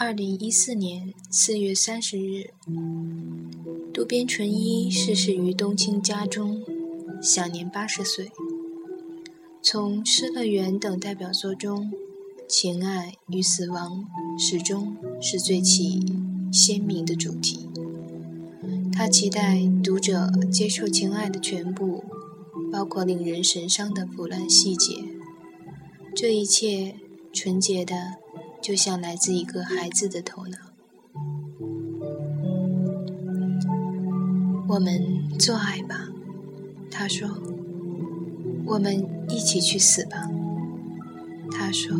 二零一四年四月三十日，渡边淳一逝世于东京家中，享年八十岁。从《失乐园》等代表作中，情爱与死亡始终是最起鲜明的主题。他期待读者接受情爱的全部，包括令人神伤的腐烂细节。这一切纯洁的。就像来自一个孩子的头脑。我们做爱吧，他说。我们一起去死吧，他说。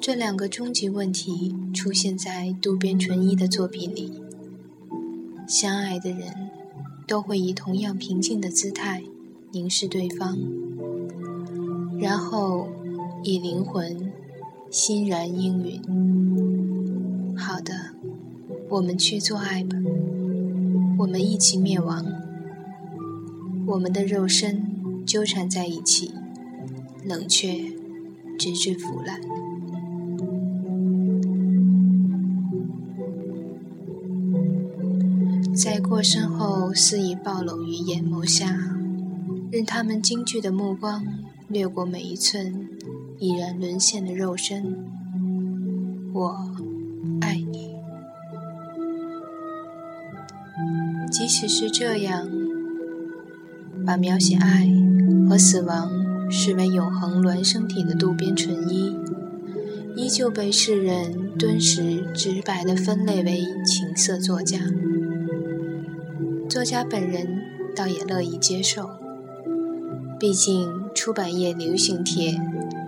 这两个终极问题出现在渡边淳一的作品里。相爱的人都会以同样平静的姿态凝视对方，然后以灵魂。欣然应允。好的，我们去做爱吧。我们一起灭亡。我们的肉身纠缠在一起，冷却，直至腐烂。在过身后肆意暴露于眼眸下，任他们惊惧的目光掠过每一寸。已然沦陷的肉身，我爱你。即使是这样，把描写爱和死亡视为永恒孪生体的渡边淳一，依旧被世人敦实直白地分类为情色作家。作家本人倒也乐意接受，毕竟出版业流行帖。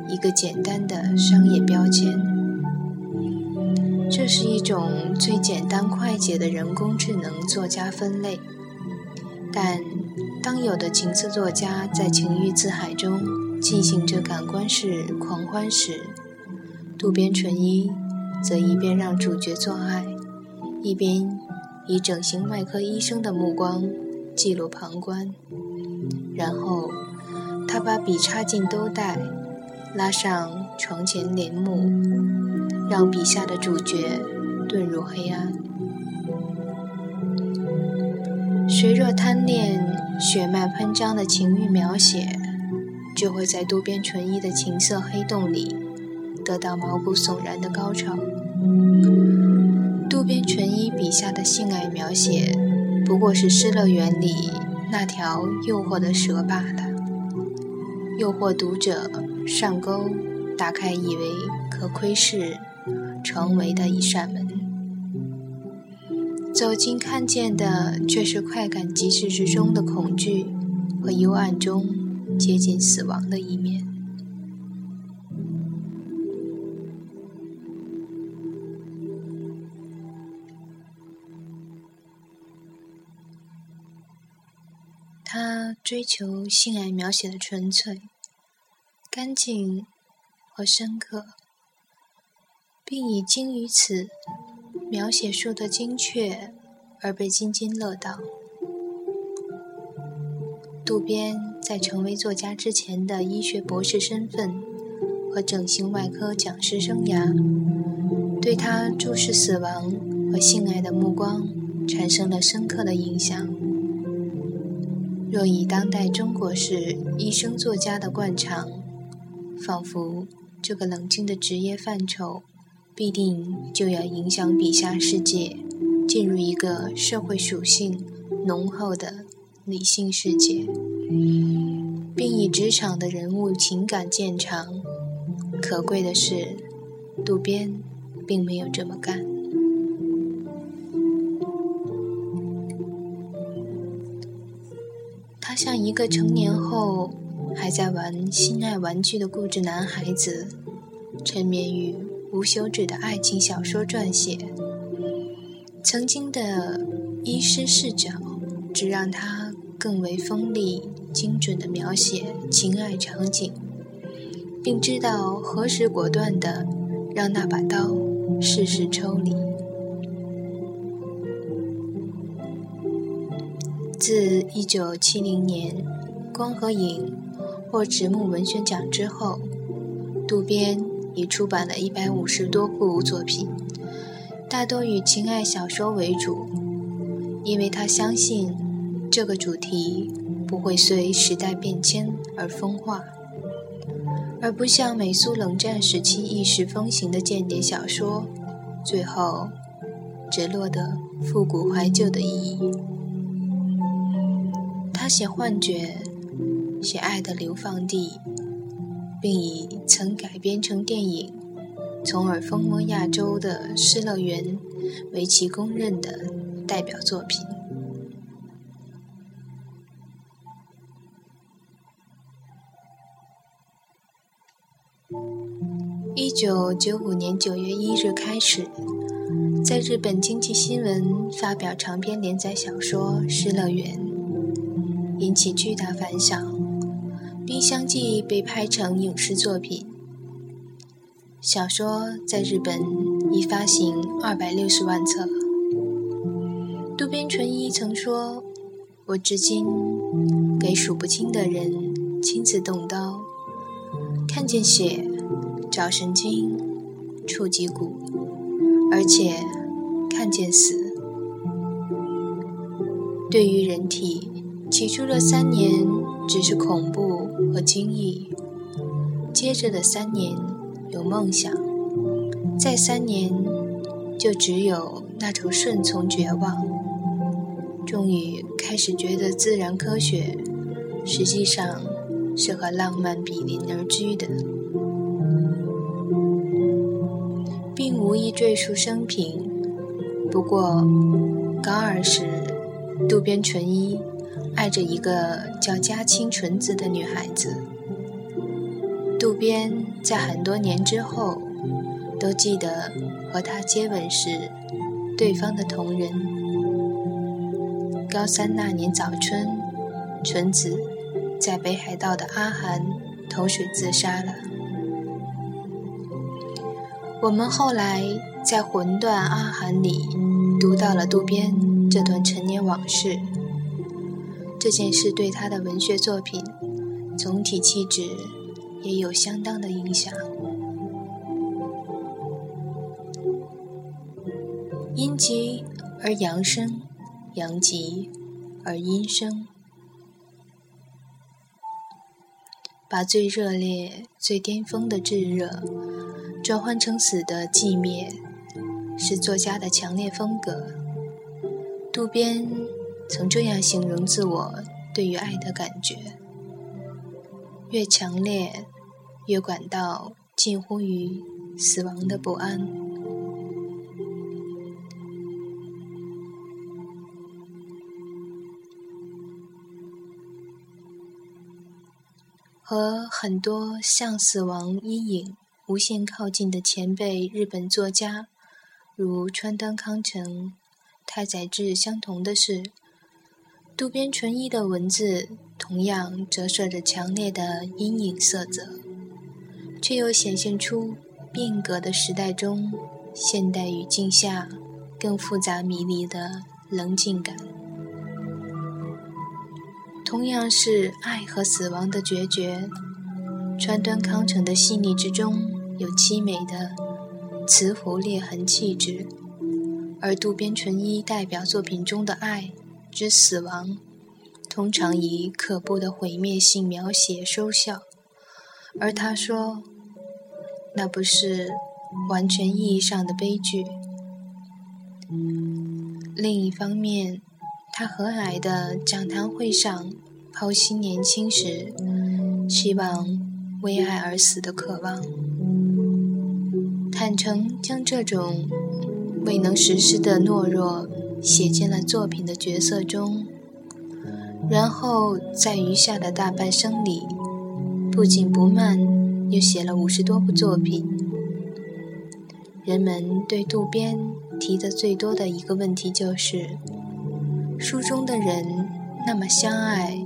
一个简单的商业标签，这是一种最简单快捷的人工智能作家分类。但当有的情色作家在情欲字海中进行着感官式狂欢时，渡边淳一则一边让主角做爱，一边以整形外科医生的目光记录旁观，然后他把笔插进兜带。拉上床前帘幕，让笔下的主角遁入黑暗。谁若贪恋血脉喷张的情欲描写，就会在渡边淳一的情色黑洞里得到毛骨悚然的高潮。渡边淳一笔下的性爱描写，不过是《失乐园》里那条诱惑的蛇罢了，诱惑读者。上钩，打开以为可窥视成为的一扇门，走近看见的却是快感极致之中的恐惧和幽暗中接近死亡的一面。他追求性爱描写的纯粹。干净和深刻，并以精于此描写术的精确而被津津乐道。渡边在成为作家之前的医学博士身份和整形外科讲师生涯，对他注视死亡和性爱的目光产生了深刻的影响。若以当代中国式医生作家的惯常，仿佛这个冷静的职业范畴，必定就要影响笔下世界，进入一个社会属性浓厚的理性世界，并以职场的人物情感见长。可贵的是，渡边并没有这么干。他像一个成年后。还在玩心爱玩具的固执男孩子，沉湎于无休止的爱情小说撰写。曾经的医师视角，只让他更为锋利、精准地描写情爱场景，并知道何时果断地让那把刀适时抽离。自一九七零年，《光和影》。获直木文学奖之后，渡边已出版了一百五十多部作品，大多以情爱小说为主，因为他相信这个主题不会随时代变迁而风化，而不像美苏冷战时期一时风行的间谍小说，最后只落得复古怀旧的意义。他写幻觉，写爱的流放地。并以曾改编成电影，从而风靡亚洲的《失乐园》为其公认的代表作品。一九九五年九月一日开始，在日本经济新闻发表长篇连载小说《失乐园》，引起巨大反响。并相继被拍成影视作品。小说在日本已发行二百六十万册。渡边淳一曾说：“我至今给数不清的人亲自动刀，看见血，找神经，触及骨，而且看见死。对于人体，起初的三年只是恐怖。”和惊异，接着的三年有梦想，再三年就只有那种顺从绝望。终于开始觉得自然科学实际上是和浪漫比邻而居的，并无意赘述生平。不过高二时，渡边淳一。爱着一个叫嘉清纯子的女孩子，渡边在很多年之后都记得和她接吻时对方的同人。高三那年早春，纯子在北海道的阿寒投水自杀了。我们后来在《魂断阿寒》里读到了渡边这段陈年往事。这件事对他的文学作品总体气质也有相当的影响。阴极而阳生，阳极而阴生，把最热烈、最巅峰的炙热转换成死的寂灭，是作家的强烈风格。渡边。曾这样形容自我对于爱的感觉：越强烈，越感到近乎于死亡的不安。和很多向死亡阴影无限靠近的前辈日本作家，如川端康成、太宰治相同的是。渡边淳一的文字同样折射着强烈的阴影色泽，却又显现出变革的时代中现代语境下更复杂迷离的冷静感。同样是爱和死亡的决绝，川端康成的细腻之中有凄美的磁浮裂痕气质，而渡边淳一代表作品中的爱。之死亡，通常以可怖的毁灭性描写收效，而他说，那不是完全意义上的悲剧。另一方面，他和蔼的讲坛会上剖析年轻时希望为爱而死的渴望，坦诚将这种未能实施的懦弱。写进了作品的角色中，然后在余下的大半生里，不紧不慢又写了五十多部作品。人们对渡边提的最多的一个问题就是：书中的人那么相爱，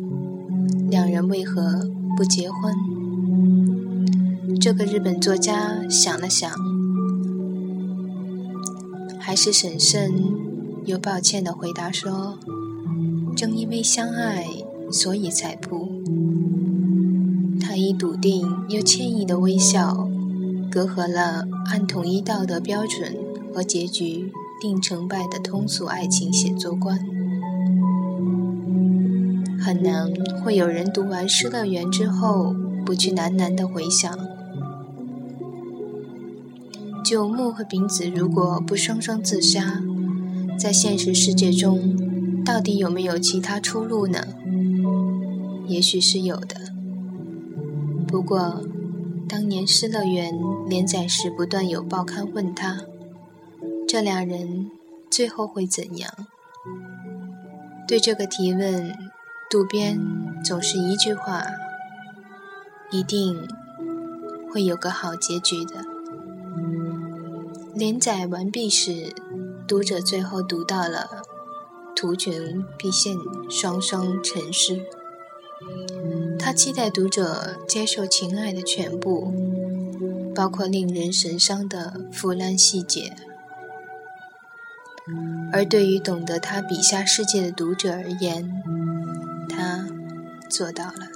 两人为何不结婚？这个日本作家想了想，还是审慎。又抱歉地回答说：“正因为相爱，所以才不。”他以笃定又歉意的微笑，隔阂了按统一道德标准和结局定成败的通俗爱情写作观。很难会有人读完《失乐园》之后，不去喃喃的回想：九木和丙子如果不双双自杀，在现实世界中，到底有没有其他出路呢？也许是有的。不过，当年《失乐园》连载时，不断有报刊问他：这两人最后会怎样？对这个提问。渡边总是一句话，一定会有个好结局的。连载完毕时，读者最后读到了图穷匕见双双成诗。他期待读者接受情爱的全部，包括令人神伤的腐烂细节。而对于懂得他笔下世界的读者而言，他做到了。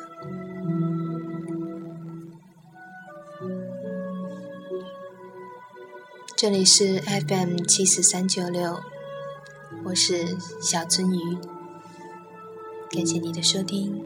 这里是 FM 七四三九六，我是小鳟鱼，感谢你的收听。